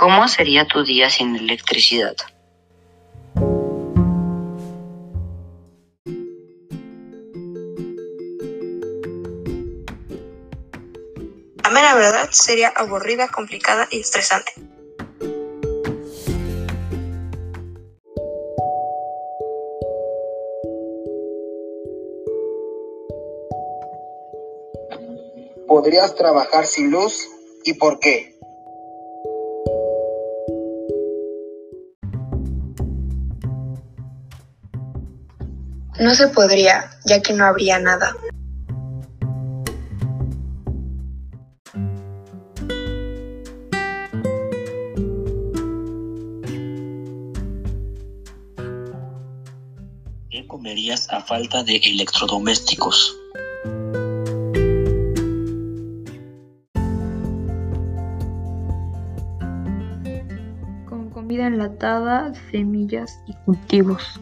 ¿Cómo sería tu día sin electricidad? A mí la verdad sería aburrida, complicada y estresante. ¿Podrías trabajar sin luz y por qué? No se podría, ya que no habría nada. ¿Qué comerías a falta de electrodomésticos? Con comida enlatada, semillas y cultivos.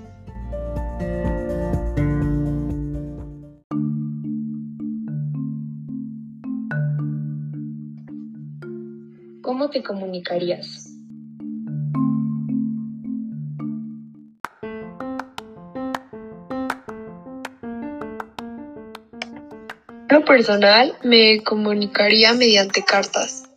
¿Cómo te comunicarías? Lo personal me comunicaría mediante cartas.